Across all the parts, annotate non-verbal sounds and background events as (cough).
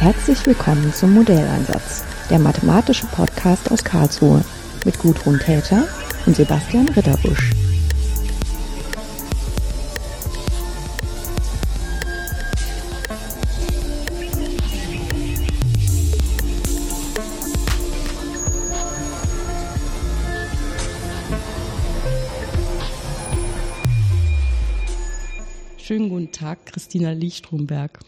Herzlich willkommen zum Modelleinsatz, der mathematische Podcast aus Karlsruhe mit Gudrun Täter und Sebastian Ritterbusch. Schönen guten Tag, Christina Liechtrumberg.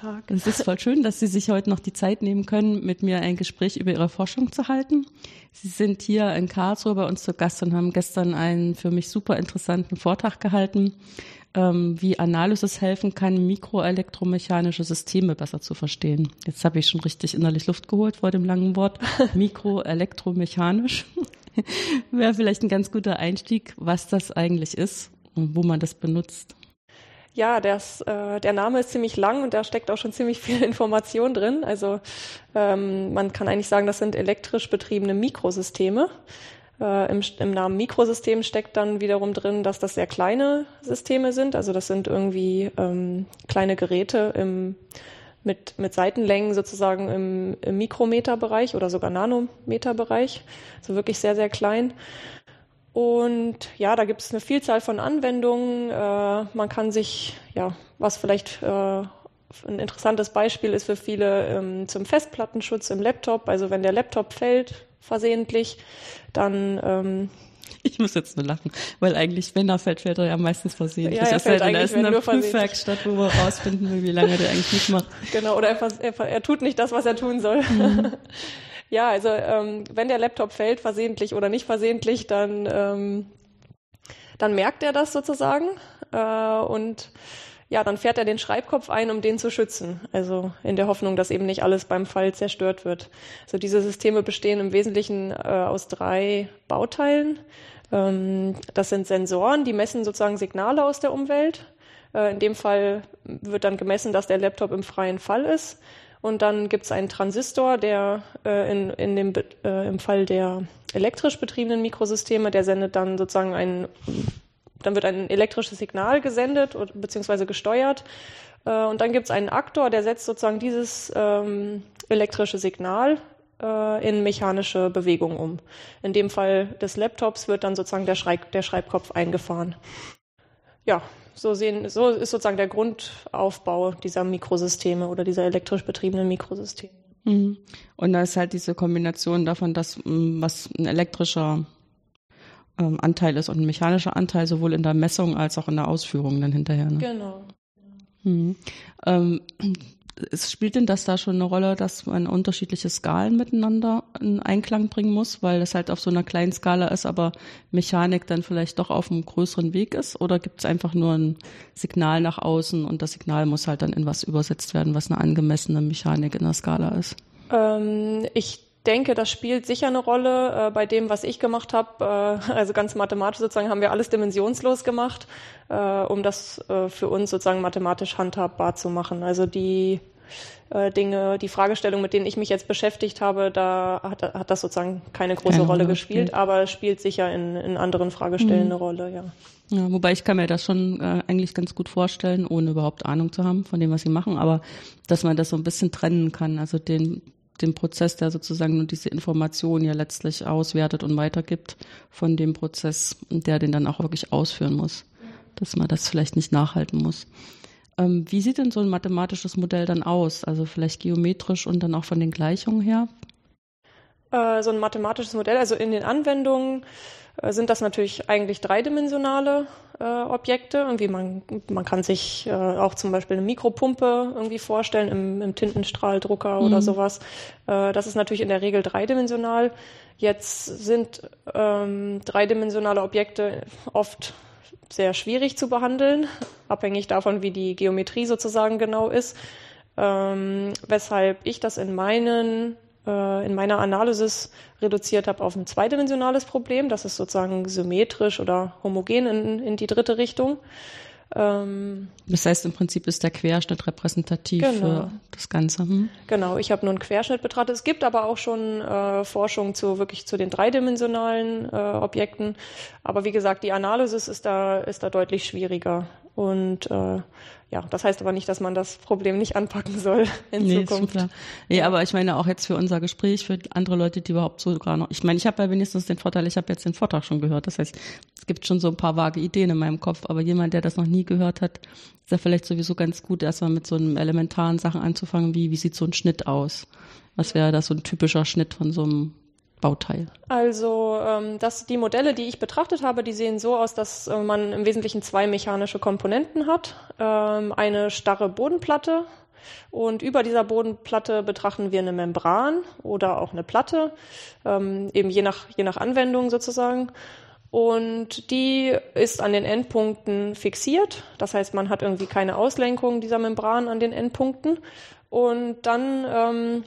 Tag. Es ist voll schön, dass Sie sich heute noch die Zeit nehmen können, mit mir ein Gespräch über Ihre Forschung zu halten. Sie sind hier in Karlsruhe bei uns zu Gast und haben gestern einen für mich super interessanten Vortrag gehalten, ähm, wie Analysis helfen kann, mikroelektromechanische Systeme besser zu verstehen. Jetzt habe ich schon richtig innerlich Luft geholt vor dem langen Wort. (laughs) Mikroelektromechanisch (laughs) wäre vielleicht ein ganz guter Einstieg, was das eigentlich ist und wo man das benutzt. Ja, das, äh, der Name ist ziemlich lang und da steckt auch schon ziemlich viel (laughs) Information drin. Also ähm, man kann eigentlich sagen, das sind elektrisch betriebene Mikrosysteme. Äh, im, Im Namen Mikrosystem steckt dann wiederum drin, dass das sehr kleine Systeme sind. Also das sind irgendwie ähm, kleine Geräte im, mit, mit Seitenlängen sozusagen im, im Mikrometerbereich oder sogar Nanometerbereich. Also wirklich sehr, sehr klein. Und ja, da gibt es eine Vielzahl von Anwendungen. Äh, man kann sich, ja, was vielleicht äh, ein interessantes Beispiel ist für viele ähm, zum Festplattenschutz im Laptop. Also wenn der Laptop fällt versehentlich, dann ähm, ich muss jetzt nur lachen, weil eigentlich, wenn er fällt, fällt er ja meistens versehentlich. Ja, er fällt eigentlich, ist in einer Prüfwerkstatt, wo wir rausfinden, wie lange der eigentlich mitmacht. (laughs) Genau, oder er, er, er, tut nicht das, was er tun soll. Mhm. (laughs) Ja, also ähm, wenn der Laptop fällt, versehentlich oder nicht versehentlich, dann, ähm, dann merkt er das sozusagen äh, und ja, dann fährt er den Schreibkopf ein, um den zu schützen. Also in der Hoffnung, dass eben nicht alles beim Fall zerstört wird. Also diese Systeme bestehen im Wesentlichen äh, aus drei Bauteilen. Ähm, das sind Sensoren, die messen sozusagen Signale aus der Umwelt. Äh, in dem Fall wird dann gemessen, dass der Laptop im freien Fall ist. Und dann gibt es einen Transistor, der äh, in, in dem, äh, im Fall der elektrisch betriebenen Mikrosysteme, der sendet dann sozusagen ein, dann wird ein elektrisches Signal gesendet beziehungsweise gesteuert. Äh, und dann gibt es einen Aktor, der setzt sozusagen dieses ähm, elektrische Signal äh, in mechanische Bewegung um. In dem Fall des Laptops wird dann sozusagen der, Schreib der Schreibkopf eingefahren. Ja, so sehen, so ist sozusagen der Grundaufbau dieser Mikrosysteme oder dieser elektrisch betriebenen Mikrosysteme. Mhm. Und da ist halt diese Kombination davon, dass mm, was ein elektrischer ähm, Anteil ist und ein mechanischer Anteil sowohl in der Messung als auch in der Ausführung dann hinterher. Ne? Genau. Mhm. Ähm, spielt denn das da schon eine Rolle, dass man unterschiedliche Skalen miteinander in Einklang bringen muss, weil das halt auf so einer kleinen Skala ist, aber Mechanik dann vielleicht doch auf einem größeren Weg ist? Oder gibt es einfach nur ein Signal nach außen und das Signal muss halt dann in was übersetzt werden, was eine angemessene Mechanik in der Skala ist? Ähm, ich denke, das spielt sicher eine Rolle äh, bei dem, was ich gemacht habe. Äh, (laughs) also ganz mathematisch sozusagen haben wir alles dimensionslos gemacht, äh, um das äh, für uns sozusagen mathematisch handhabbar zu machen. Also die äh, Dinge, die Fragestellung, mit denen ich mich jetzt beschäftigt habe, da hat, hat das sozusagen keine große keine Rolle gespielt, gespielt, aber es spielt sicher in, in anderen Fragestellen mhm. eine Rolle, ja. Ja, wobei ich kann mir das schon äh, eigentlich ganz gut vorstellen, ohne überhaupt Ahnung zu haben von dem, was sie machen, aber dass man das so ein bisschen trennen kann, also den den Prozess, der sozusagen nur diese Information ja letztlich auswertet und weitergibt, von dem Prozess, der den dann auch wirklich ausführen muss, dass man das vielleicht nicht nachhalten muss. Ähm, wie sieht denn so ein mathematisches Modell dann aus? Also vielleicht geometrisch und dann auch von den Gleichungen her? Äh, so ein mathematisches Modell, also in den Anwendungen sind das natürlich eigentlich dreidimensionale äh, Objekte. Irgendwie man, man kann sich äh, auch zum Beispiel eine Mikropumpe irgendwie vorstellen im, im Tintenstrahldrucker mhm. oder sowas. Äh, das ist natürlich in der Regel dreidimensional. Jetzt sind ähm, dreidimensionale Objekte oft sehr schwierig zu behandeln, abhängig davon, wie die Geometrie sozusagen genau ist. Ähm, weshalb ich das in meinen äh, in meiner Analysis reduziert habe auf ein zweidimensionales Problem. Das ist sozusagen symmetrisch oder homogen in, in die dritte Richtung. Ähm, das heißt, im Prinzip ist der Querschnitt repräsentativ genau. für das Ganze. Hm? Genau, ich habe nur einen Querschnitt betrachtet. Es gibt aber auch schon äh, Forschung zu wirklich zu den dreidimensionalen äh, Objekten. Aber wie gesagt, die Analysis ist da, ist da deutlich schwieriger. Und äh, ja, das heißt aber nicht, dass man das Problem nicht anpacken soll (laughs) in nee, Zukunft. Ist Nee, ja. aber ich meine auch jetzt für unser Gespräch, für andere Leute, die überhaupt sogar noch, ich meine, ich habe ja wenigstens den Vorteil, ich habe jetzt den Vortrag schon gehört. Das heißt, es gibt schon so ein paar vage Ideen in meinem Kopf, aber jemand, der das noch nie gehört hat, ist ja vielleicht sowieso ganz gut, erstmal mit so einem elementaren Sachen anzufangen, wie, wie sieht so ein Schnitt aus? Was wäre das so ein typischer Schnitt von so einem Bauteil? Also ähm, das, die Modelle, die ich betrachtet habe, die sehen so aus, dass äh, man im Wesentlichen zwei mechanische Komponenten hat. Ähm, eine starre Bodenplatte und über dieser Bodenplatte betrachten wir eine Membran oder auch eine Platte, ähm, eben je nach, je nach Anwendung sozusagen. Und die ist an den Endpunkten fixiert. Das heißt, man hat irgendwie keine Auslenkung dieser Membran an den Endpunkten. Und dann ähm,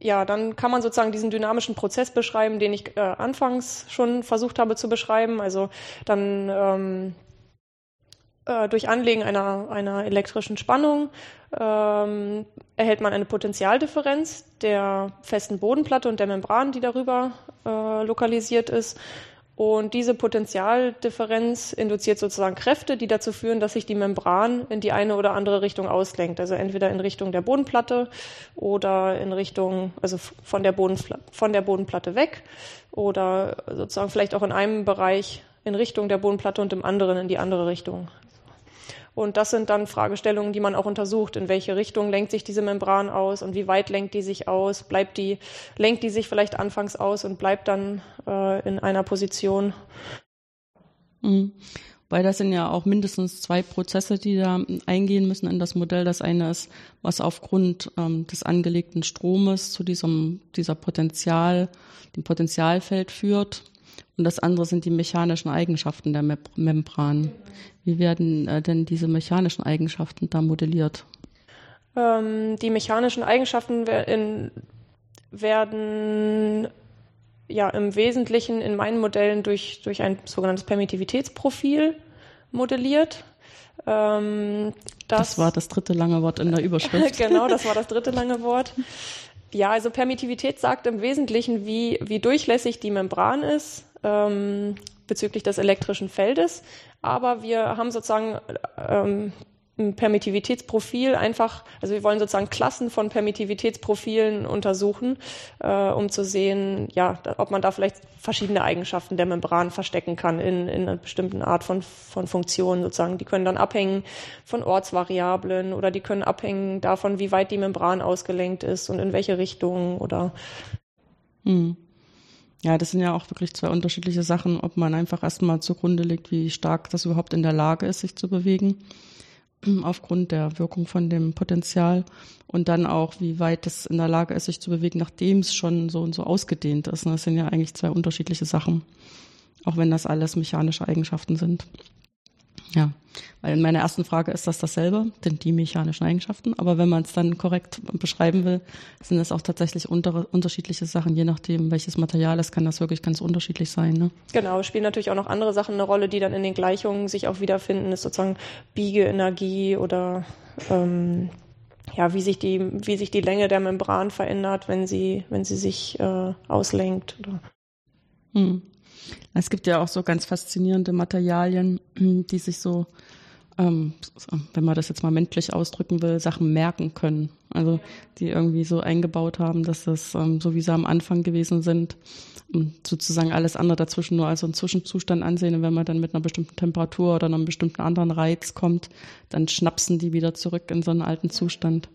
ja, dann kann man sozusagen diesen dynamischen Prozess beschreiben, den ich äh, anfangs schon versucht habe zu beschreiben. Also dann ähm, äh, durch Anlegen einer, einer elektrischen Spannung ähm, erhält man eine Potentialdifferenz der festen Bodenplatte und der Membran, die darüber äh, lokalisiert ist. Und diese Potentialdifferenz induziert sozusagen Kräfte, die dazu führen, dass sich die Membran in die eine oder andere Richtung auslenkt. Also entweder in Richtung der Bodenplatte oder in Richtung, also von der, Bodenplatte, von der Bodenplatte weg oder sozusagen vielleicht auch in einem Bereich in Richtung der Bodenplatte und im anderen in die andere Richtung. Und das sind dann Fragestellungen, die man auch untersucht. In welche Richtung lenkt sich diese Membran aus und wie weit lenkt die sich aus? Bleibt die, lenkt die sich vielleicht anfangs aus und bleibt dann äh, in einer Position? Mhm. Weil das sind ja auch mindestens zwei Prozesse, die da eingehen müssen in das Modell. Das eine ist, was aufgrund ähm, des angelegten Stromes zu diesem, dieser Potenzial, dem Potentialfeld führt. Und das andere sind die mechanischen Eigenschaften der Membran. Wie werden äh, denn diese mechanischen Eigenschaften da modelliert? Ähm, die mechanischen Eigenschaften werden, werden ja im Wesentlichen in meinen Modellen durch, durch ein sogenanntes Permittivitätsprofil modelliert. Ähm, das, das, war das dritte lange Wort in der Überschrift. (laughs) genau, das war das dritte lange Wort. Ja, also Permittivität sagt im Wesentlichen, wie, wie durchlässig die Membran ist, ähm, bezüglich des elektrischen Feldes. Aber wir haben sozusagen ähm, ein Permittivitätsprofil einfach, also wir wollen sozusagen Klassen von Permittivitätsprofilen untersuchen, äh, um zu sehen, ja, ob man da vielleicht verschiedene Eigenschaften der Membran verstecken kann in, in einer bestimmten Art von, von Funktionen sozusagen. Die können dann abhängen von Ortsvariablen oder die können abhängen davon, wie weit die Membran ausgelenkt ist und in welche Richtung oder. Hm. Ja, das sind ja auch wirklich zwei unterschiedliche Sachen, ob man einfach erstmal zugrunde legt, wie stark das überhaupt in der Lage ist, sich zu bewegen, (clears throat) aufgrund der Wirkung von dem Potenzial und dann auch, wie weit es in der Lage ist, sich zu bewegen, nachdem es schon so und so ausgedehnt ist. Das sind ja eigentlich zwei unterschiedliche Sachen, auch wenn das alles mechanische Eigenschaften sind. Ja, weil in meiner ersten Frage ist das dasselbe, denn die mechanischen Eigenschaften. Aber wenn man es dann korrekt beschreiben will, sind es auch tatsächlich unter, unterschiedliche Sachen. Je nachdem, welches Material es kann das wirklich ganz unterschiedlich sein. Ne? Genau, spielen natürlich auch noch andere Sachen eine Rolle, die dann in den Gleichungen sich auch wiederfinden. Das ist sozusagen Biegeenergie oder ähm, ja, wie sich die, wie sich die Länge der Membran verändert, wenn sie, wenn sie sich äh, auslenkt. Oder. Hm. Es gibt ja auch so ganz faszinierende Materialien, die sich so, ähm, wenn man das jetzt mal menschlich ausdrücken will, Sachen merken können. Also die irgendwie so eingebaut haben, dass das ähm, so wie sie am Anfang gewesen sind, sozusagen alles andere dazwischen nur als so einen Zwischenzustand ansehen. Und wenn man dann mit einer bestimmten Temperatur oder einem bestimmten anderen Reiz kommt, dann schnapsen die wieder zurück in so einen alten Zustand.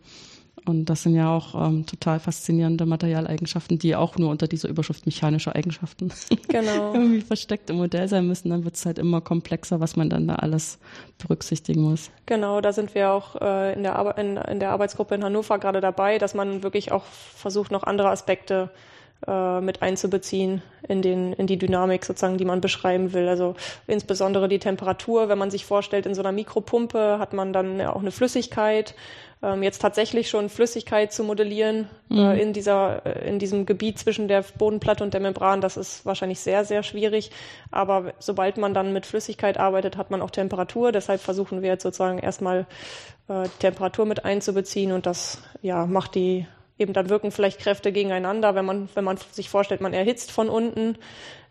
Und das sind ja auch ähm, total faszinierende Materialeigenschaften, die auch nur unter dieser Überschrift mechanische Eigenschaften (laughs) genau. irgendwie versteckt im Modell sein müssen. Dann wird es halt immer komplexer, was man dann da alles berücksichtigen muss. Genau, da sind wir auch äh, in, der Ar in, in der Arbeitsgruppe in Hannover gerade dabei, dass man wirklich auch versucht, noch andere Aspekte äh, mit einzubeziehen in, den, in die Dynamik sozusagen, die man beschreiben will. Also insbesondere die Temperatur, wenn man sich vorstellt, in so einer Mikropumpe hat man dann auch eine Flüssigkeit. Ähm, jetzt tatsächlich schon Flüssigkeit zu modellieren äh, mhm. äh, in, dieser, äh, in diesem Gebiet zwischen der Bodenplatte und der Membran, das ist wahrscheinlich sehr, sehr schwierig. Aber sobald man dann mit Flüssigkeit arbeitet, hat man auch Temperatur. Deshalb versuchen wir jetzt sozusagen erstmal äh, Temperatur mit einzubeziehen und das ja, macht die eben dann wirken vielleicht Kräfte gegeneinander. Wenn man, wenn man sich vorstellt, man erhitzt von unten,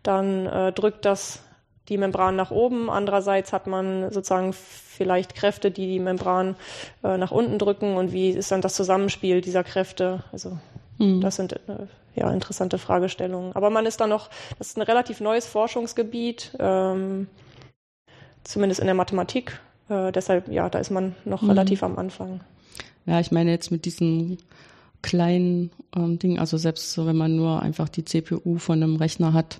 dann äh, drückt das die Membran nach oben. Andererseits hat man sozusagen vielleicht Kräfte, die die Membran äh, nach unten drücken. Und wie ist dann das Zusammenspiel dieser Kräfte? Also mhm. das sind äh, ja interessante Fragestellungen. Aber man ist da noch, das ist ein relativ neues Forschungsgebiet, ähm, zumindest in der Mathematik. Äh, deshalb, ja, da ist man noch mhm. relativ am Anfang. Ja, ich meine jetzt mit diesen kleinen ähm, Dingen, also selbst so, wenn man nur einfach die CPU von einem Rechner hat,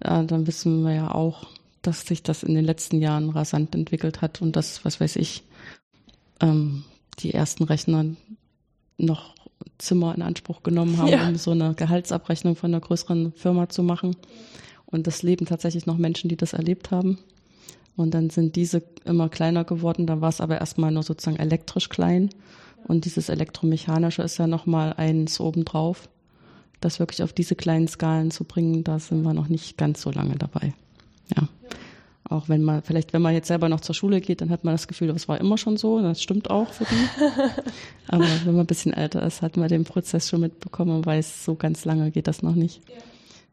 äh, dann wissen wir ja auch, dass sich das in den letzten Jahren rasant entwickelt hat und dass, was weiß ich, ähm, die ersten Rechner noch Zimmer in Anspruch genommen haben, ja. um so eine Gehaltsabrechnung von einer größeren Firma zu machen. Und das leben tatsächlich noch Menschen, die das erlebt haben. Und dann sind diese immer kleiner geworden. Da war es aber erstmal nur sozusagen elektrisch klein. Und dieses Elektromechanische ist ja nochmal eins obendrauf. Das wirklich auf diese kleinen Skalen zu bringen, da sind wir noch nicht ganz so lange dabei. Ja. Auch wenn man, vielleicht wenn man jetzt selber noch zur Schule geht, dann hat man das Gefühl, das war immer schon so. Das stimmt auch für die. (laughs) Aber wenn man ein bisschen älter ist, hat man den Prozess schon mitbekommen und weiß, so ganz lange geht das noch nicht.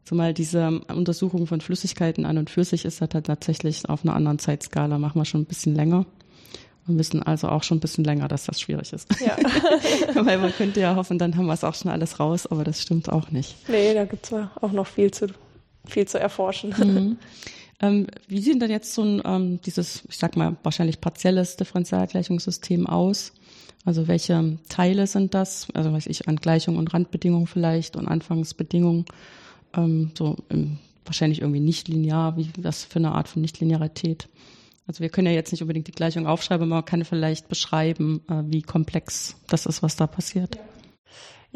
Zumal diese Untersuchung von Flüssigkeiten an und für sich ist halt tatsächlich auf einer anderen Zeitskala, machen wir schon ein bisschen länger. Wir wissen also auch schon ein bisschen länger, dass das schwierig ist. Ja. (laughs) Weil man könnte ja hoffen, dann haben wir es auch schon alles raus, aber das stimmt auch nicht. Nee, da gibt es auch noch viel zu, viel zu erforschen. Mhm. Ähm, wie sieht denn jetzt so ein, ähm, dieses, ich sag mal, wahrscheinlich partielles Differentialgleichungssystem aus? Also welche Teile sind das? Also weiß ich, an Gleichung und Randbedingungen vielleicht und Anfangsbedingungen, ähm, so im, wahrscheinlich irgendwie nicht linear, wie was für eine Art von Nichtlinearität? Also wir können ja jetzt nicht unbedingt die Gleichung aufschreiben, aber man kann vielleicht beschreiben, äh, wie komplex das ist, was da passiert. Ja.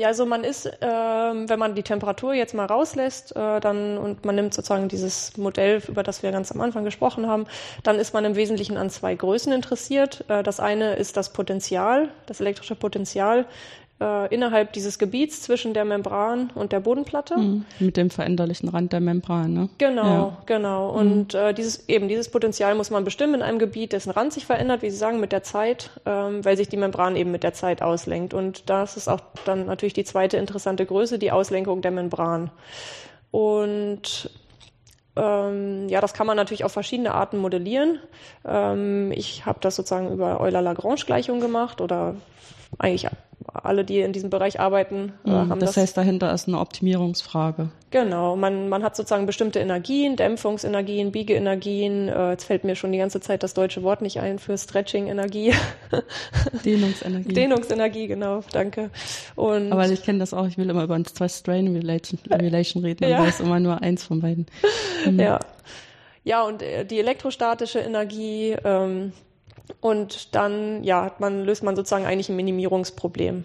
Also man ist, ähm, wenn man die Temperatur jetzt mal rauslässt, äh, dann und man nimmt sozusagen dieses Modell, über das wir ganz am Anfang gesprochen haben, dann ist man im Wesentlichen an zwei Größen interessiert. Äh, das eine ist das Potenzial, das elektrische Potenzial äh, innerhalb dieses Gebiets zwischen der Membran und der Bodenplatte. Mhm. Mit dem veränderlichen Rand der Membran, ne? Genau, ja. genau. Mhm. Und mhm. äh, dieses eben dieses Potenzial muss man bestimmen in einem Gebiet, dessen Rand sich verändert, wie Sie sagen, mit der Zeit, ähm, weil sich die Membran eben mit der Zeit auslenkt. Und das ist auch dann natürlich die zweite interessante Größe, die Auslenkung der Membran. Und ähm, ja, das kann man natürlich auf verschiedene Arten modellieren. Ähm, ich habe das sozusagen über Euler-Lagrange-Gleichung gemacht oder eigentlich alle, die in diesem Bereich arbeiten, mhm, haben das. Das heißt, dahinter ist eine Optimierungsfrage. Genau, man, man hat sozusagen bestimmte Energien, Dämpfungsenergien, Biegeenergien. Äh, jetzt fällt mir schon die ganze Zeit das deutsche Wort nicht ein für Stretching-Energie. (laughs) Dehnungsenergie. Dehnungsenergie, genau, danke. Und Aber ich kenne das auch, ich will immer über ein Stress-Strain-Relation (laughs) Relation reden, ja. aber ist immer nur eins von beiden. Mhm. (laughs) Ja. Ja, und äh, die elektrostatische Energie, ähm, und dann ja, hat man, löst man sozusagen eigentlich ein Minimierungsproblem.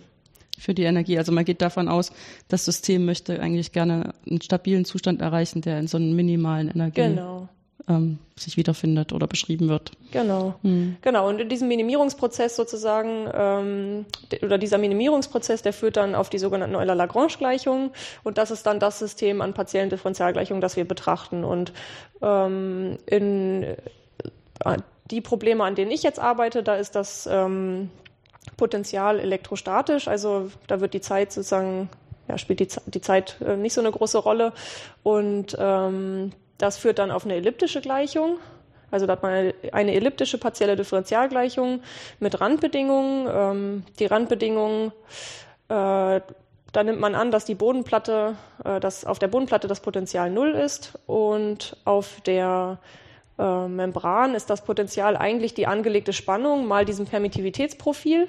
Für die Energie. Also man geht davon aus, das System möchte eigentlich gerne einen stabilen Zustand erreichen, der in so einem minimalen Energie genau. ähm, sich wiederfindet oder beschrieben wird. Genau. Hm. Genau. Und in diesem Minimierungsprozess sozusagen, ähm, oder dieser Minimierungsprozess, der führt dann auf die sogenannten Euler-Lagrange-Gleichungen. Und das ist dann das System an partiellen Differentialgleichungen, das wir betrachten. Und ähm, in äh, die Probleme, an denen ich jetzt arbeite, da ist das ähm, Potenzial elektrostatisch, also da wird die Zeit sozusagen, ja, spielt die, die Zeit äh, nicht so eine große Rolle und ähm, das führt dann auf eine elliptische Gleichung. Also da hat man eine, elliptische partielle Differentialgleichung mit Randbedingungen. Ähm, die Randbedingungen, äh, da nimmt man an, dass die Bodenplatte, äh, dass auf der Bodenplatte das Potenzial null ist und auf der äh, Membran ist das Potenzial eigentlich die angelegte Spannung mal diesem Permittivitätsprofil.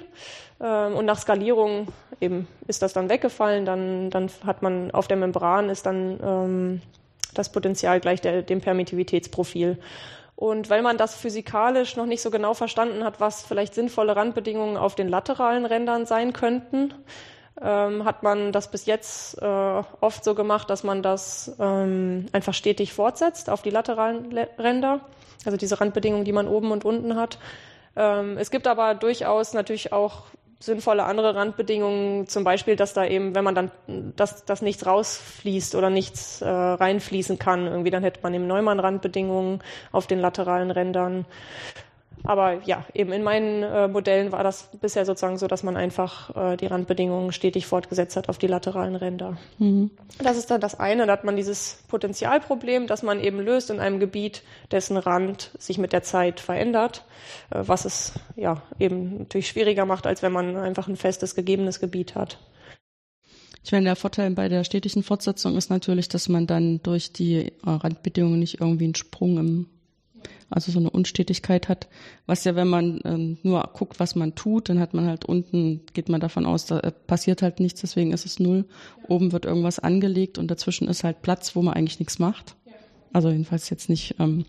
Äh, und nach Skalierung eben ist das dann weggefallen. Dann, dann hat man auf der Membran ist dann ähm, das Potenzial gleich der, dem Permittivitätsprofil. Und weil man das physikalisch noch nicht so genau verstanden hat, was vielleicht sinnvolle Randbedingungen auf den lateralen Rändern sein könnten, ähm, hat man das bis jetzt äh, oft so gemacht, dass man das ähm, einfach stetig fortsetzt auf die lateralen Le Ränder, also diese Randbedingungen, die man oben und unten hat. Ähm, es gibt aber durchaus natürlich auch sinnvolle andere Randbedingungen, zum Beispiel, dass da eben, wenn man dann, dass, dass nichts rausfließt oder nichts äh, reinfließen kann, irgendwie, dann hätte man eben Neumann-Randbedingungen auf den lateralen Rändern. Aber ja, eben in meinen äh, Modellen war das bisher sozusagen so, dass man einfach äh, die Randbedingungen stetig fortgesetzt hat auf die lateralen Ränder. Mhm. Das ist dann das eine. Da hat man dieses Potenzialproblem, das man eben löst in einem Gebiet, dessen Rand sich mit der Zeit verändert, äh, was es ja eben natürlich schwieriger macht, als wenn man einfach ein festes, gegebenes Gebiet hat. Ich meine, der Vorteil bei der stetigen Fortsetzung ist natürlich, dass man dann durch die äh, Randbedingungen nicht irgendwie einen Sprung im also so eine Unstetigkeit hat, was ja, wenn man ähm, nur guckt, was man tut, dann hat man halt unten, geht man davon aus, da passiert halt nichts, deswegen ist es null. Oben wird irgendwas angelegt und dazwischen ist halt Platz, wo man eigentlich nichts macht. Also jedenfalls jetzt nicht ähm,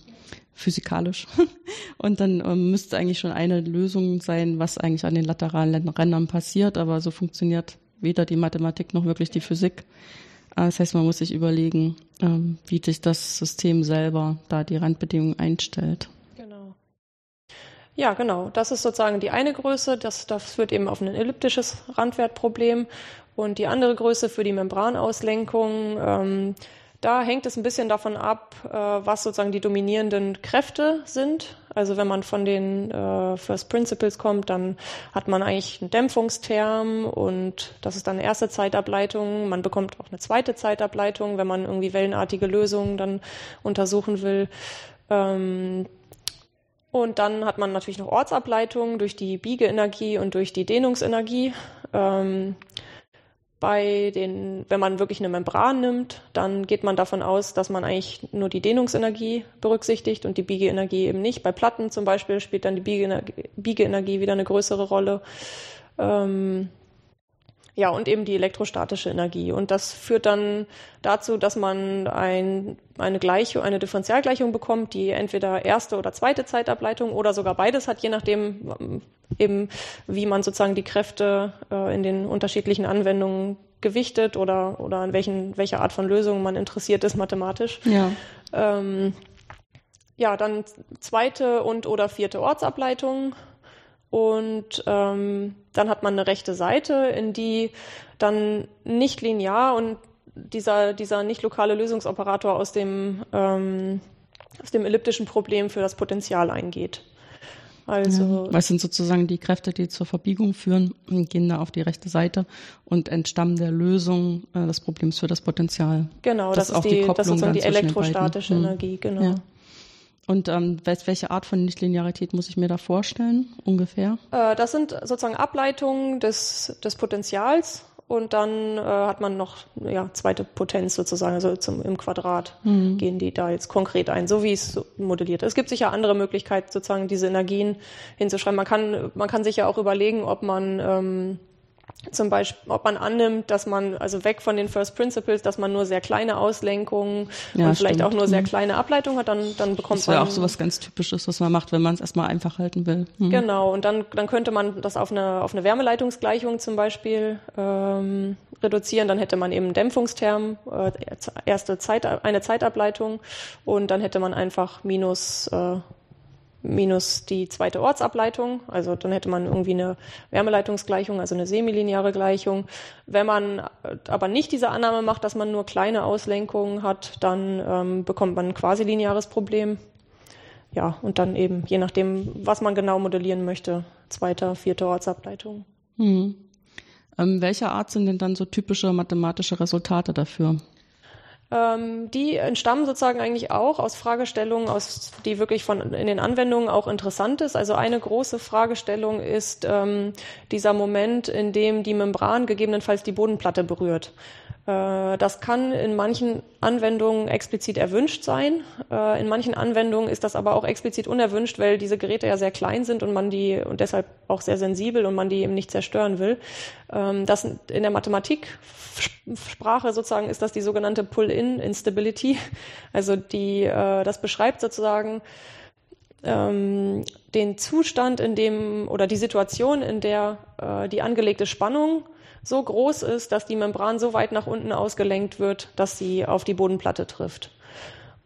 physikalisch. (laughs) und dann ähm, müsste eigentlich schon eine Lösung sein, was eigentlich an den lateralen Rändern passiert, aber so funktioniert weder die Mathematik noch wirklich die Physik. Ah, das heißt, man muss sich überlegen, ähm, wie sich das System selber da die Randbedingungen einstellt. Genau. Ja, genau. Das ist sozusagen die eine Größe. Das, das führt eben auf ein elliptisches Randwertproblem. Und die andere Größe für die Membranauslenkung, ähm, da hängt es ein bisschen davon ab, äh, was sozusagen die dominierenden Kräfte sind. Also wenn man von den äh, First Principles kommt, dann hat man eigentlich einen Dämpfungsterm und das ist dann eine erste Zeitableitung. Man bekommt auch eine zweite Zeitableitung, wenn man irgendwie wellenartige Lösungen dann untersuchen will. Ähm, und dann hat man natürlich noch Ortsableitungen durch die Biegeenergie und durch die Dehnungsenergie. Ähm, bei den, wenn man wirklich eine Membran nimmt, dann geht man davon aus, dass man eigentlich nur die Dehnungsenergie berücksichtigt und die Biegeenergie eben nicht. Bei Platten zum Beispiel spielt dann die Biegeenergie, wieder eine größere Rolle. Ähm, ja, und eben die elektrostatische Energie. Und das führt dann dazu, dass man ein, eine Gleichung, eine Differentialgleichung bekommt, die entweder erste oder zweite Zeitableitung oder sogar beides hat, je nachdem ähm, eben, wie man sozusagen die Kräfte äh, in den unterschiedlichen Anwendungen gewichtet oder, oder an welchen, welcher Art von Lösungen man interessiert ist mathematisch. Ja. Ähm, ja, dann zweite und oder vierte Ortsableitung und ähm, dann hat man eine rechte Seite, in die dann nicht linear und dieser, dieser nicht lokale Lösungsoperator aus dem, ähm, aus dem elliptischen Problem für das Potenzial eingeht. Also, ja, was sind sozusagen die Kräfte, die zur Verbiegung führen, gehen da auf die rechte Seite und entstammen der Lösung äh, des Problems für das Potenzial. Genau, das, das ist, auch die, die das ist die elektrostatische Energie, genau. Ja. Und ähm, welche Art von Nichtlinearität muss ich mir da vorstellen, ungefähr? Äh, das sind sozusagen Ableitungen des, des Potenzials und dann äh, hat man noch ja, zweite Potenz sozusagen, also zum, im Quadrat mhm. gehen die da jetzt konkret ein, so wie es so modelliert ist. Es gibt sicher andere Möglichkeiten, sozusagen diese Energien hinzuschreiben. Man kann, man kann sich ja auch überlegen, ob man ähm, zum Beispiel, ob man annimmt, dass man, also weg von den First Principles, dass man nur sehr kleine Auslenkungen ja, und vielleicht auch nur sehr mhm. kleine Ableitungen hat, dann, dann bekommt man. Das wäre auch so was ganz Typisches, was man macht, wenn man es erstmal einfach halten will. Mhm. Genau, und dann, dann könnte man das auf eine, auf eine Wärmeleitungsgleichung zum Beispiel ähm, reduzieren. Dann hätte man eben einen Dämpfungsterm, äh, erste Zeit, eine Zeitableitung und dann hätte man einfach minus äh, minus die zweite Ortsableitung. Also dann hätte man irgendwie eine Wärmeleitungsgleichung, also eine semilineare Gleichung. Wenn man aber nicht diese Annahme macht, dass man nur kleine Auslenkungen hat, dann ähm, bekommt man ein quasi lineares Problem. Ja, und dann eben, je nachdem, was man genau modellieren möchte, zweite, vierte Ortsableitung. Hm. Ähm, welcher Art sind denn dann so typische mathematische Resultate dafür? Ähm, die entstammen sozusagen eigentlich auch aus Fragestellungen, aus, die wirklich von in den Anwendungen auch interessant ist. Also eine große Fragestellung ist ähm, dieser Moment, in dem die Membran gegebenenfalls die Bodenplatte berührt. Äh, das kann in manchen Anwendungen explizit erwünscht sein. Äh, in manchen Anwendungen ist das aber auch explizit unerwünscht, weil diese Geräte ja sehr klein sind und man die und deshalb auch sehr sensibel und man die eben nicht zerstören will. Ähm, das in der Mathematiksprache sozusagen ist das die sogenannte Pull-in Instability. (laughs) Also die, äh, das beschreibt sozusagen ähm, den Zustand, in dem oder die Situation, in der die angelegte Spannung so groß ist, dass die Membran so weit nach unten ausgelenkt wird, dass sie auf die Bodenplatte trifft.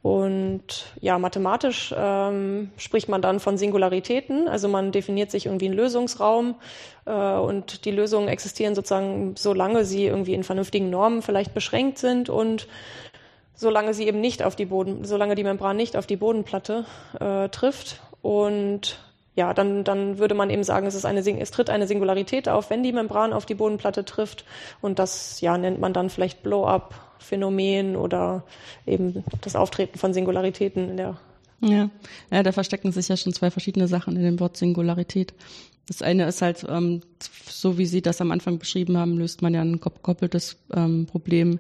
Und ja, mathematisch ähm, spricht man dann von Singularitäten. Also man definiert sich irgendwie einen Lösungsraum äh, und die Lösungen existieren sozusagen, solange sie irgendwie in vernünftigen Normen vielleicht beschränkt sind und solange sie eben nicht auf die Boden, solange die Membran nicht auf die Bodenplatte äh, trifft. Und ja, dann, dann würde man eben sagen, es, ist eine, es tritt eine Singularität auf, wenn die Membran auf die Bodenplatte trifft. Und das ja, nennt man dann vielleicht Blow-up-Phänomen oder eben das Auftreten von Singularitäten in der ja. ja, da verstecken sich ja schon zwei verschiedene Sachen in dem Wort Singularität. Das eine ist halt, ähm, so wie Sie das am Anfang beschrieben haben, löst man ja ein gekoppeltes ähm, Problem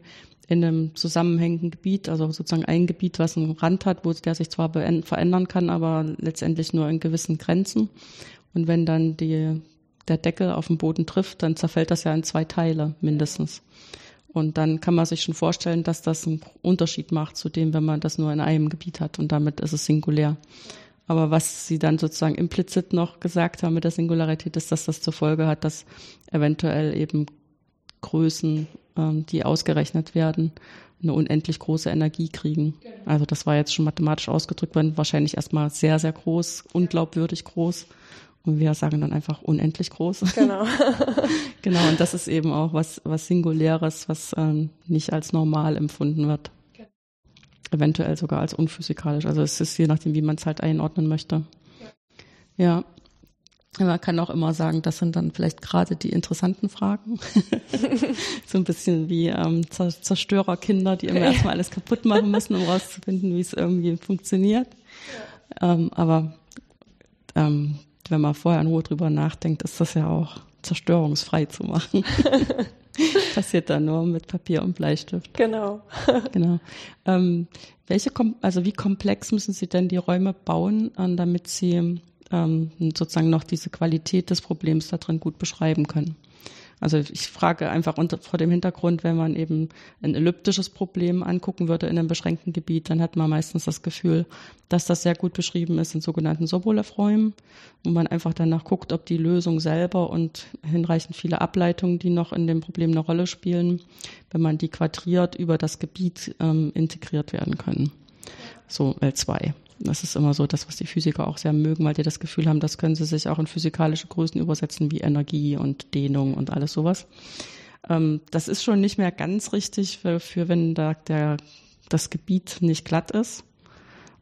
in einem zusammenhängenden Gebiet, also sozusagen ein Gebiet, was einen Rand hat, wo der sich zwar verändern kann, aber letztendlich nur in gewissen Grenzen. Und wenn dann die, der Deckel auf den Boden trifft, dann zerfällt das ja in zwei Teile mindestens. Und dann kann man sich schon vorstellen, dass das einen Unterschied macht zu dem, wenn man das nur in einem Gebiet hat und damit ist es singulär. Aber was Sie dann sozusagen implizit noch gesagt haben mit der Singularität, ist, dass das zur Folge hat, dass eventuell eben Größen die ausgerechnet werden, eine unendlich große Energie kriegen. Also das war jetzt schon mathematisch ausgedrückt worden, wahrscheinlich erstmal sehr, sehr groß, unglaubwürdig groß. Und wir sagen dann einfach unendlich groß. (laughs) Genau. (laughs) genau, und das ist eben auch was, was Singuläres, was ähm, nicht als normal empfunden wird. Genau. Eventuell sogar als unphysikalisch. Also es ist je nachdem, wie man es halt einordnen möchte. Ja. ja. Man kann auch immer sagen, das sind dann vielleicht gerade die interessanten Fragen. (laughs) so ein bisschen wie ähm, Zerstörerkinder, die immer erstmal alles kaputt machen müssen, um rauszufinden, wie es irgendwie funktioniert. Ja. Ähm, aber ähm, wenn man vorher in Ruhe drüber nachdenkt, ist das ja auch zerstörungsfrei zu machen. (laughs) Passiert dann nur mit Papier und Bleistift. Genau. (laughs) genau. Ähm, welche, also wie komplex müssen Sie denn die Räume bauen, äh, damit Sie ähm, sozusagen noch diese Qualität des Problems da drin gut beschreiben können. Also ich frage einfach unter, vor dem Hintergrund, wenn man eben ein elliptisches Problem angucken würde in einem beschränkten Gebiet, dann hat man meistens das Gefühl, dass das sehr gut beschrieben ist in sogenannten Sobolev-Räumen, wo man einfach danach guckt, ob die Lösung selber und hinreichend viele Ableitungen, die noch in dem Problem eine Rolle spielen, wenn man die quadriert, über das Gebiet ähm, integriert werden können. So L2. Das ist immer so das, was die Physiker auch sehr mögen, weil die das Gefühl haben, das können sie sich auch in physikalische Größen übersetzen wie Energie und Dehnung und alles sowas. Ähm, das ist schon nicht mehr ganz richtig für, für wenn da der, das Gebiet nicht glatt ist.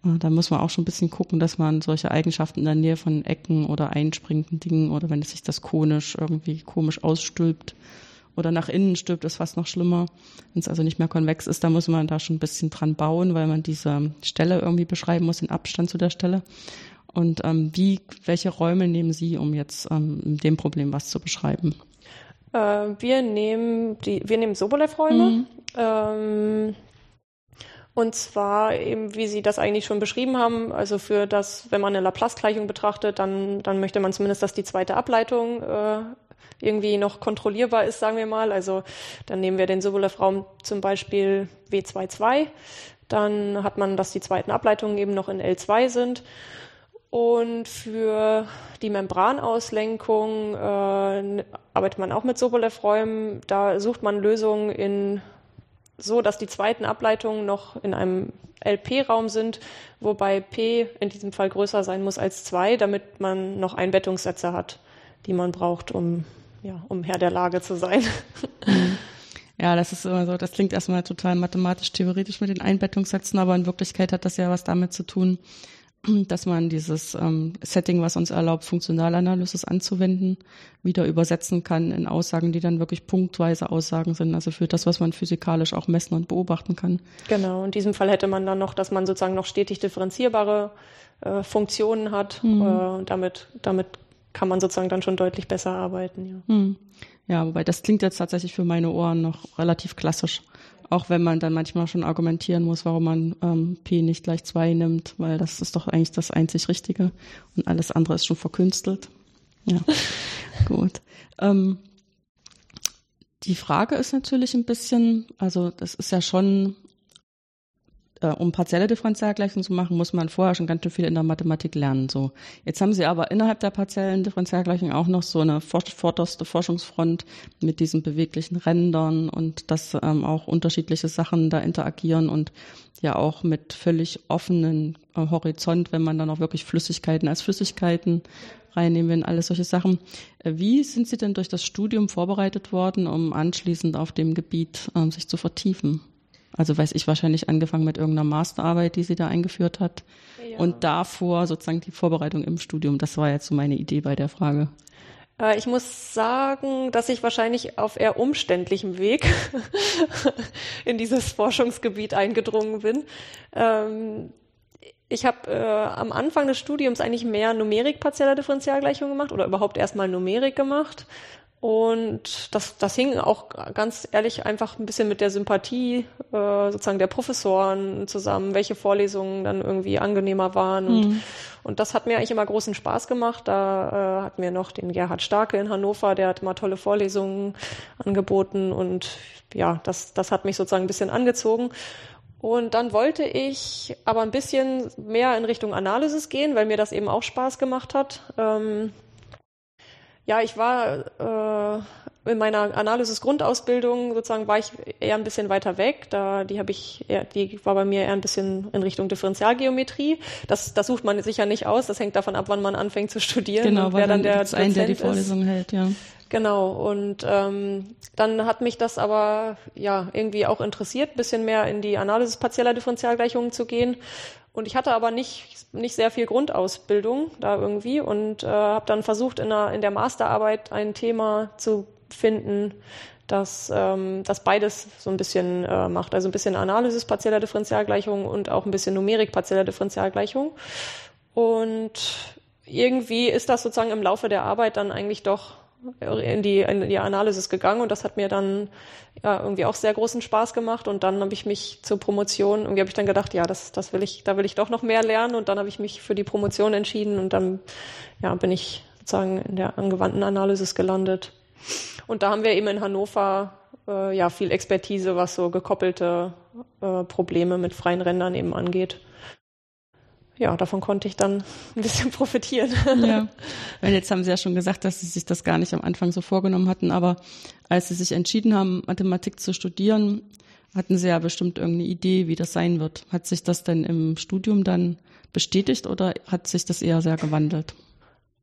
Äh, da muss man auch schon ein bisschen gucken, dass man solche Eigenschaften in der Nähe von Ecken oder einspringenden Dingen oder wenn es sich das konisch irgendwie komisch ausstülpt, oder nach innen stirbt, ist fast noch schlimmer. Wenn es also nicht mehr konvex ist, da muss man da schon ein bisschen dran bauen, weil man diese Stelle irgendwie beschreiben muss, den Abstand zu der Stelle. Und ähm, wie, welche Räume nehmen Sie, um jetzt ähm, dem Problem was zu beschreiben? Äh, wir nehmen die, wir nehmen Sobolev-Räume. Mhm. Ähm, und zwar eben, wie Sie das eigentlich schon beschrieben haben, also für das, wenn man eine Laplace-Gleichung betrachtet, dann, dann möchte man zumindest, dass die zweite Ableitung äh, irgendwie noch kontrollierbar ist, sagen wir mal. Also dann nehmen wir den Sobolev-Raum zum Beispiel W22. Dann hat man, dass die zweiten Ableitungen eben noch in L2 sind. Und für die Membranauslenkung äh, arbeitet man auch mit Sobolev-Räumen. Da sucht man Lösungen in so, dass die zweiten Ableitungen noch in einem LP-Raum sind, wobei P in diesem Fall größer sein muss als 2, damit man noch Einbettungssätze hat, die man braucht, um ja, um Herr der Lage zu sein. (laughs) Ja, das ist immer so, das klingt erstmal total mathematisch theoretisch mit den Einbettungssätzen, aber in Wirklichkeit hat das ja was damit zu tun, (clears throat) dass man dieses ähm, Setting, was uns erlaubt, Funktionalanalysis anzuwenden, wieder übersetzen kann in Aussagen, die dann wirklich punktweise Aussagen sind, also für das, was man physikalisch auch messen und beobachten kann. Genau, in diesem Fall hätte man dann noch, dass man sozusagen noch stetig differenzierbare äh, Funktionen hat. Mhm. Äh, damit, damit kann man sozusagen dann schon deutlich besser arbeiten. Ja. Hm. ja, wobei das klingt jetzt tatsächlich für meine Ohren noch relativ klassisch. Auch wenn man dann manchmal schon argumentieren muss, warum man ähm, P nicht gleich 2 nimmt, weil das ist doch eigentlich das einzig Richtige und alles andere ist schon verkünstelt. Ja, (laughs) gut. Ähm, die Frage ist natürlich ein bisschen, also das ist ja schon äh, um partielle Differentialgleichungen zu machen, muss man vorher schon ganz schön viel in der Mathematik lernen. So, jetzt haben Sie aber innerhalb der partiellen Differentialgleichung auch noch so eine vorderste Forschungsfront mit diesen beweglichen Rändern und dass ähm, auch unterschiedliche Sachen da interagieren und ja auch mit völlig offenen äh, Horizont, wenn man dann auch wirklich Flüssigkeiten als Flüssigkeiten reinnehmen will, alles solche Sachen. Äh, wie sind Sie denn durch das Studium vorbereitet worden, um anschließend auf dem Gebiet ähm, sich zu vertiefen? Also weiß ich wahrscheinlich angefangen mit irgendeiner Masterarbeit, die sie da eingeführt hat. Ja. Und davor sozusagen die Vorbereitung im Studium. Das war jetzt so meine Idee bei der Frage. Äh, ich muss sagen, dass ich wahrscheinlich auf eher umständlichem Weg (laughs) in dieses Forschungsgebiet eingedrungen bin. Ähm, ich habe äh, am Anfang des Studiums eigentlich mehr Numerik partieller Differentialgleichung gemacht oder überhaupt erstmal Numerik gemacht und das, das hing auch ganz ehrlich einfach ein bisschen mit der Sympathie äh, sozusagen der Professoren zusammen, welche Vorlesungen dann irgendwie angenehmer waren. Und, mhm. und das hat mir eigentlich immer großen Spaß gemacht. Da äh, hatten wir noch den Gerhard Starke in Hannover, der hat immer tolle Vorlesungen angeboten. Und ja, das, das hat mich sozusagen ein bisschen angezogen. Und dann wollte ich aber ein bisschen mehr in Richtung Analysis gehen, weil mir das eben auch Spaß gemacht hat. Ähm, ja, ich war äh, in meiner Analysis-Grundausbildung sozusagen war ich eher ein bisschen weiter weg. Da die habe ich, eher, die war bei mir eher ein bisschen in Richtung Differentialgeometrie. Das, das sucht man sicher nicht aus. Das hängt davon ab, wann man anfängt zu studieren genau, und wer dann, dann der ein, der die Vorlesung ist. hält, ja. Genau, und ähm, dann hat mich das aber ja irgendwie auch interessiert, bisschen mehr in die Analysis partieller Differentialgleichungen zu gehen. Und ich hatte aber nicht, nicht sehr viel Grundausbildung da irgendwie und äh, habe dann versucht, in der, in der Masterarbeit ein Thema zu finden, das, ähm, das beides so ein bisschen äh, macht. Also ein bisschen Analysis partieller Differentialgleichung und auch ein bisschen Numerik partieller Differentialgleichung. Und irgendwie ist das sozusagen im Laufe der Arbeit dann eigentlich doch in die, in die Analysis gegangen und das hat mir dann ja, irgendwie auch sehr großen Spaß gemacht und dann habe ich mich zur Promotion, irgendwie habe ich dann gedacht, ja, das, das will ich, da will ich doch noch mehr lernen und dann habe ich mich für die Promotion entschieden und dann ja, bin ich sozusagen in der angewandten Analysis gelandet. Und da haben wir eben in Hannover äh, ja viel Expertise, was so gekoppelte äh, Probleme mit freien Rändern eben angeht ja, davon konnte ich dann ein bisschen (laughs) profitieren. Ja, weil jetzt haben Sie ja schon gesagt, dass Sie sich das gar nicht am Anfang so vorgenommen hatten, aber als Sie sich entschieden haben, Mathematik zu studieren, hatten Sie ja bestimmt irgendeine Idee, wie das sein wird. Hat sich das denn im Studium dann bestätigt oder hat sich das eher sehr gewandelt?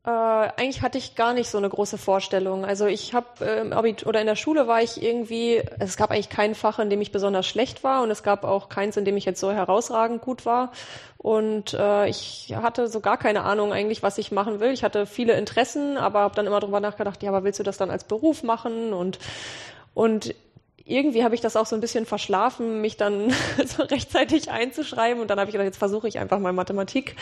Äh, eigentlich hatte ich gar nicht so eine große Vorstellung. Also ich habe äh, oder in der Schule war ich irgendwie, es gab eigentlich kein Fach, in dem ich besonders schlecht war und es gab auch keins, in dem ich jetzt so herausragend gut war. Und äh, ich hatte so gar keine Ahnung eigentlich, was ich machen will. Ich hatte viele Interessen, aber habe dann immer drüber nachgedacht, ja, aber willst du das dann als Beruf machen? Und und irgendwie habe ich das auch so ein bisschen verschlafen, mich dann (laughs) so rechtzeitig einzuschreiben. Und dann habe ich gedacht, jetzt versuche ich einfach mal Mathematik.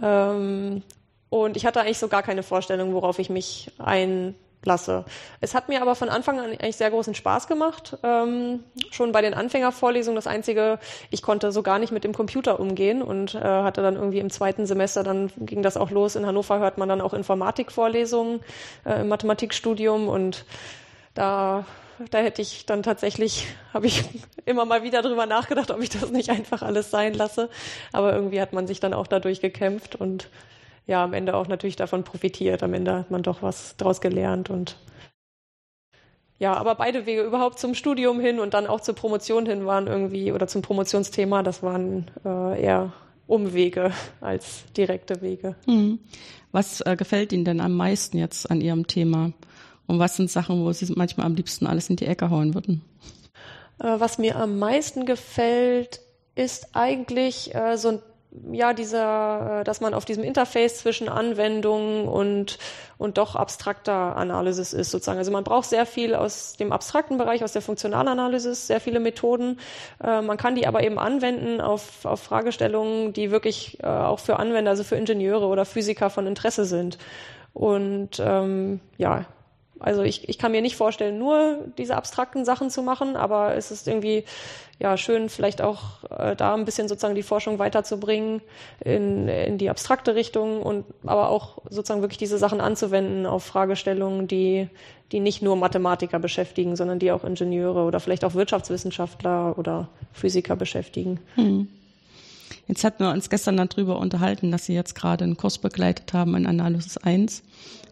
Ähm, und ich hatte eigentlich so gar keine Vorstellung, worauf ich mich einlasse. Es hat mir aber von Anfang an eigentlich sehr großen Spaß gemacht. Ähm, schon bei den Anfängervorlesungen das Einzige, ich konnte so gar nicht mit dem Computer umgehen und äh, hatte dann irgendwie im zweiten Semester, dann ging das auch los. In Hannover hört man dann auch Informatikvorlesungen äh, im Mathematikstudium und da da hätte ich dann tatsächlich, (laughs) habe ich immer mal wieder drüber nachgedacht, ob ich das nicht einfach alles sein lasse. Aber irgendwie hat man sich dann auch dadurch gekämpft und ja am Ende auch natürlich davon profitiert. Am Ende hat man doch was draus gelernt und ja, aber beide Wege überhaupt zum Studium hin und dann auch zur Promotion hin waren irgendwie oder zum Promotionsthema, das waren äh, eher Umwege als direkte Wege. Hm. Was äh, gefällt Ihnen denn am meisten jetzt an Ihrem Thema? Und was sind Sachen, wo Sie manchmal am liebsten alles in die Ecke hauen würden? Äh, was mir am meisten gefällt, ist eigentlich äh, so ein ja, dieser, äh, dass man auf diesem Interface zwischen Anwendungen und, und doch abstrakter Analysis ist, sozusagen. Also man braucht sehr viel aus dem abstrakten Bereich, aus der Funktionalanalysis, sehr viele Methoden. Äh, man kann die aber eben anwenden auf, auf Fragestellungen, die wirklich äh, auch für Anwender, also für Ingenieure oder Physiker von Interesse sind. Und ähm, ja, Also ich, ich kann mir nicht vorstellen, nur diese abstrakten Sachen zu machen, aber es ist irgendwie ja schön, vielleicht auch äh, da ein bisschen sozusagen die Forschung weiterzubringen in, in die abstrakte Richtung und aber auch sozusagen wirklich diese Sachen anzuwenden auf Fragestellungen, die, die nicht nur Mathematiker beschäftigen, sondern die auch Ingenieure oder vielleicht auch Wirtschaftswissenschaftler oder Physiker beschäftigen. Hm. Jetzt hatten wir uns gestern darüber unterhalten, dass Sie jetzt gerade einen Kurs begleitet haben in Analysis 1.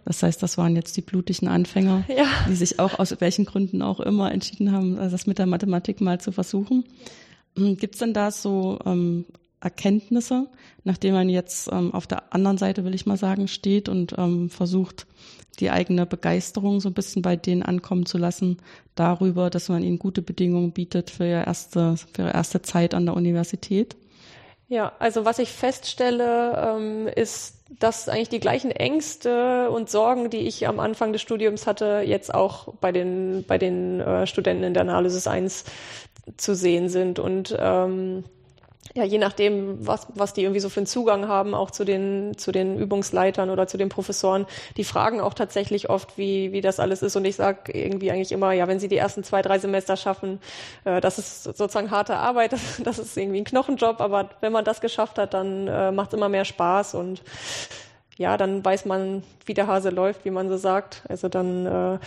Das heißt, das waren jetzt die blutigen Anfänger, ja. die sich auch aus welchen Gründen auch immer entschieden haben, das mit der Mathematik mal zu versuchen. Hm, Gibt es denn da so ähm, Erkenntnisse, nachdem man jetzt ähm, auf der anderen Seite, will ich mal sagen, steht und ähm, versucht, die eigene Begeisterung so ein bisschen bei denen ankommen zu lassen, darüber, dass man ihnen gute Bedingungen bietet für ihre erste, für ihre erste Zeit an der Universität? Ja, also was ich feststelle, ähm, ist, dass eigentlich die gleichen Ängste und Sorgen, die ich am Anfang des Studiums hatte, jetzt auch bei den, bei den äh, Studenten in der Analysis 1 zu sehen sind. Und ähm, ja, je nachdem, was, was die irgendwie so für einen Zugang haben, auch zu den, zu den Übungsleitern oder zu den Professoren, die fragen auch tatsächlich oft, wie, wie das alles ist. Und ich sage irgendwie eigentlich immer, ja, wenn sie die ersten zwei, drei Semester schaffen, äh, das ist sozusagen harte Arbeit, (laughs) das, das ist irgendwie ein Knochenjob, aber wenn man das geschafft hat, dann äh, macht es immer mehr Spaß und ja, dann weiß man, wie der Hase läuft, wie man so sagt. Also dann äh,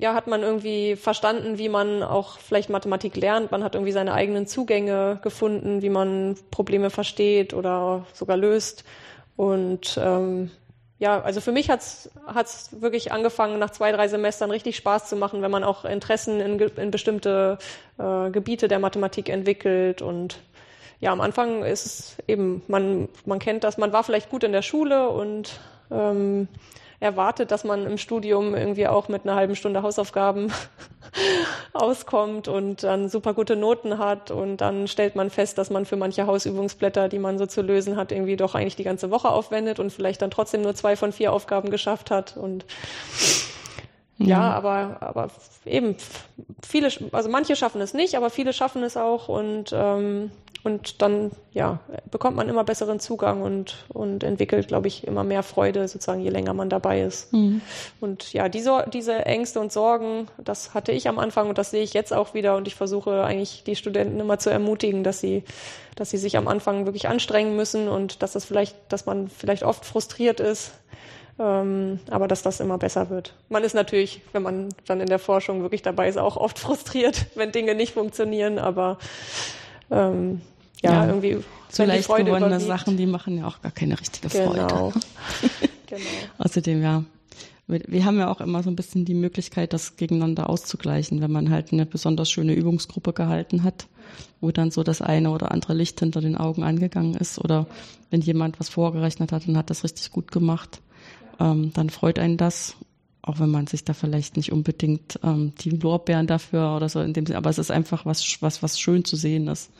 ja, hat man irgendwie verstanden, wie man auch vielleicht Mathematik lernt. Man hat irgendwie seine eigenen Zugänge gefunden, wie man Probleme versteht oder sogar löst. Und ähm, ja, also für mich hat's hat's wirklich angefangen, nach zwei, drei Semestern richtig Spaß zu machen, wenn man auch Interessen in, in bestimmte äh, Gebiete der Mathematik entwickelt. Und ja, am Anfang ist es eben, man, man kennt das, man war vielleicht gut in der Schule und ähm, erwartet, dass man im Studium irgendwie auch mit einer halben Stunde Hausaufgaben (laughs) auskommt und dann super gute Noten hat. Und dann stellt man fest, dass man für manche Hausübungsblätter, die man so zu lösen hat, irgendwie doch eigentlich die ganze Woche aufwendet und vielleicht dann trotzdem nur zwei von vier Aufgaben geschafft hat. Und ja, ja aber, aber eben viele, also manche schaffen es nicht, aber viele schaffen es auch und ähm, und dann ja, bekommt man immer besseren Zugang und, und entwickelt, glaube ich, immer mehr Freude, sozusagen, je länger man dabei ist. Mhm. Und ja, diese, diese Ängste und Sorgen, das hatte ich am Anfang und das sehe ich jetzt auch wieder. Und ich versuche eigentlich die Studenten immer zu ermutigen, dass sie, dass sie sich am Anfang wirklich anstrengen müssen und dass das vielleicht, dass man vielleicht oft frustriert ist. Ähm, aber dass das immer besser wird. Man ist natürlich, wenn man dann in der Forschung wirklich dabei ist, auch oft (laughs) frustriert, wenn Dinge nicht funktionieren, aber ähm, ja, ja, irgendwie zu leicht Freude gewordene überwiegt. Sachen, die machen ja auch gar keine richtige genau. Freude. genau. (laughs) (laughs) Außerdem, ja, wir haben ja auch immer so ein bisschen die Möglichkeit, das gegeneinander auszugleichen, wenn man halt eine besonders schöne Übungsgruppe gehalten hat, wo dann so das eine oder andere Licht hinter den Augen angegangen ist oder wenn jemand was vorgerechnet hat und hat das richtig gut gemacht, ähm, dann freut einen das auch wenn man sich da vielleicht nicht unbedingt ähm, die Lorbeeren dafür oder so in dem Sinne, aber es ist einfach was, was, was schön zu sehen ist.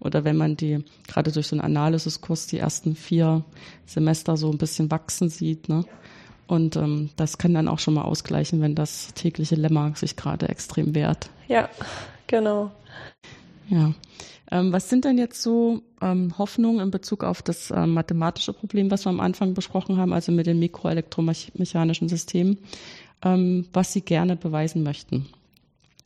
Oder wenn man die, gerade durch so einen Analysiskurs, die ersten vier Semester so ein bisschen wachsen sieht, ne? Und ähm, das kann dann auch schon mal ausgleichen, wenn das tägliche Lemma sich gerade extrem wehrt. Ja, genau. Ja. Ähm, was sind denn jetzt so ähm, Hoffnungen in Bezug auf das ähm, mathematische Problem, was wir am Anfang besprochen haben, also mit den mikroelektromechanischen Systemen, ähm, was Sie gerne beweisen möchten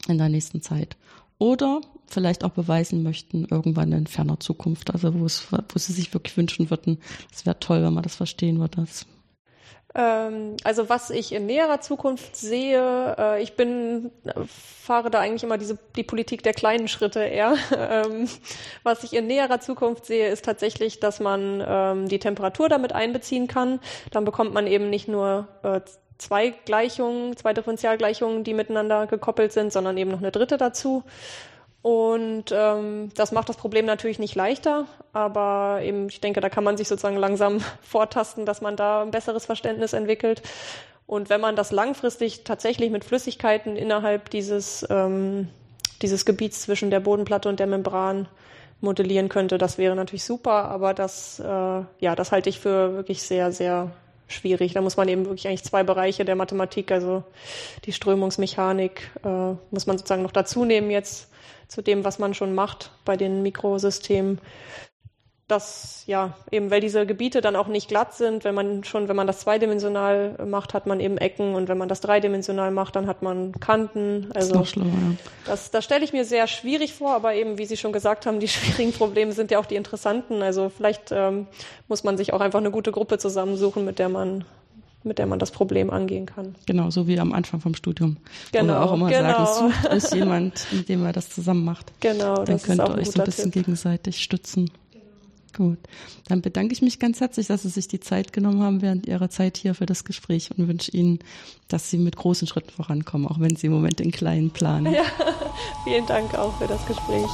in der nächsten Zeit? Oder vielleicht auch beweisen möchten irgendwann in ferner Zukunft, also wo es, wo Sie sich wirklich wünschen würden, es wäre toll, wenn man das verstehen würde. Das also was ich in näherer Zukunft sehe, äh, ich bin, fahre da eigentlich immer diese, die Politik der kleinen Schritte eher. (laughs) Ähm, was ich in näherer Zukunft sehe, ist tatsächlich, dass man ähm, die Temperatur damit einbeziehen kann. Dann bekommt man eben nicht nur äh, zwei Gleichungen, zwei Differentialgleichungen, die miteinander gekoppelt sind, sondern eben noch eine dritte dazu. Und ähm, das macht das Problem natürlich nicht leichter, aber eben, ich denke, da kann man sich sozusagen langsam (laughs) vortasten, dass man da ein besseres Verständnis entwickelt. Und wenn man das langfristig tatsächlich mit Flüssigkeiten innerhalb dieses, ähm, dieses Gebiets zwischen der Bodenplatte und der Membran modellieren könnte, das wäre natürlich super, aber das, äh, ja, das halte ich für wirklich sehr, sehr schwierig. Da muss man eben wirklich eigentlich zwei Bereiche der Mathematik, also die Strömungsmechanik, äh, muss man sozusagen noch dazu nehmen jetzt zu dem, was man schon macht bei den Mikrosystemen. das, ja, eben weil diese Gebiete dann auch nicht glatt sind, wenn man schon, wenn man das zweidimensional macht, hat man eben Ecken und wenn man das dreidimensional macht, dann hat man Kanten. Also das, ja. das, das stelle ich mir sehr schwierig vor, aber eben, wie Sie schon gesagt haben, die (laughs) schwierigen Probleme sind ja auch die interessanten. Also vielleicht ähm, muss man sich auch einfach eine gute Gruppe zusammensuchen, mit der man mit der man das Problem angehen kann. Genau, so wie am Anfang vom Studium. Genau, Oder auch immer genau. sagen, sucht euch jemand, mit dem ihr das zusammen macht. Genau, Dann das könnt ihr euch so ein bisschen Tipp. gegenseitig stützen. Gut. Dann bedanke ich mich ganz herzlich, dass Sie sich die Zeit genommen haben während Ihrer Zeit hier für das Gespräch und wünsche Ihnen, dass Sie mit großen Schritten vorankommen, auch wenn Sie im Moment in kleinen planen. Ja, (laughs) vielen Dank auch für das Gespräch.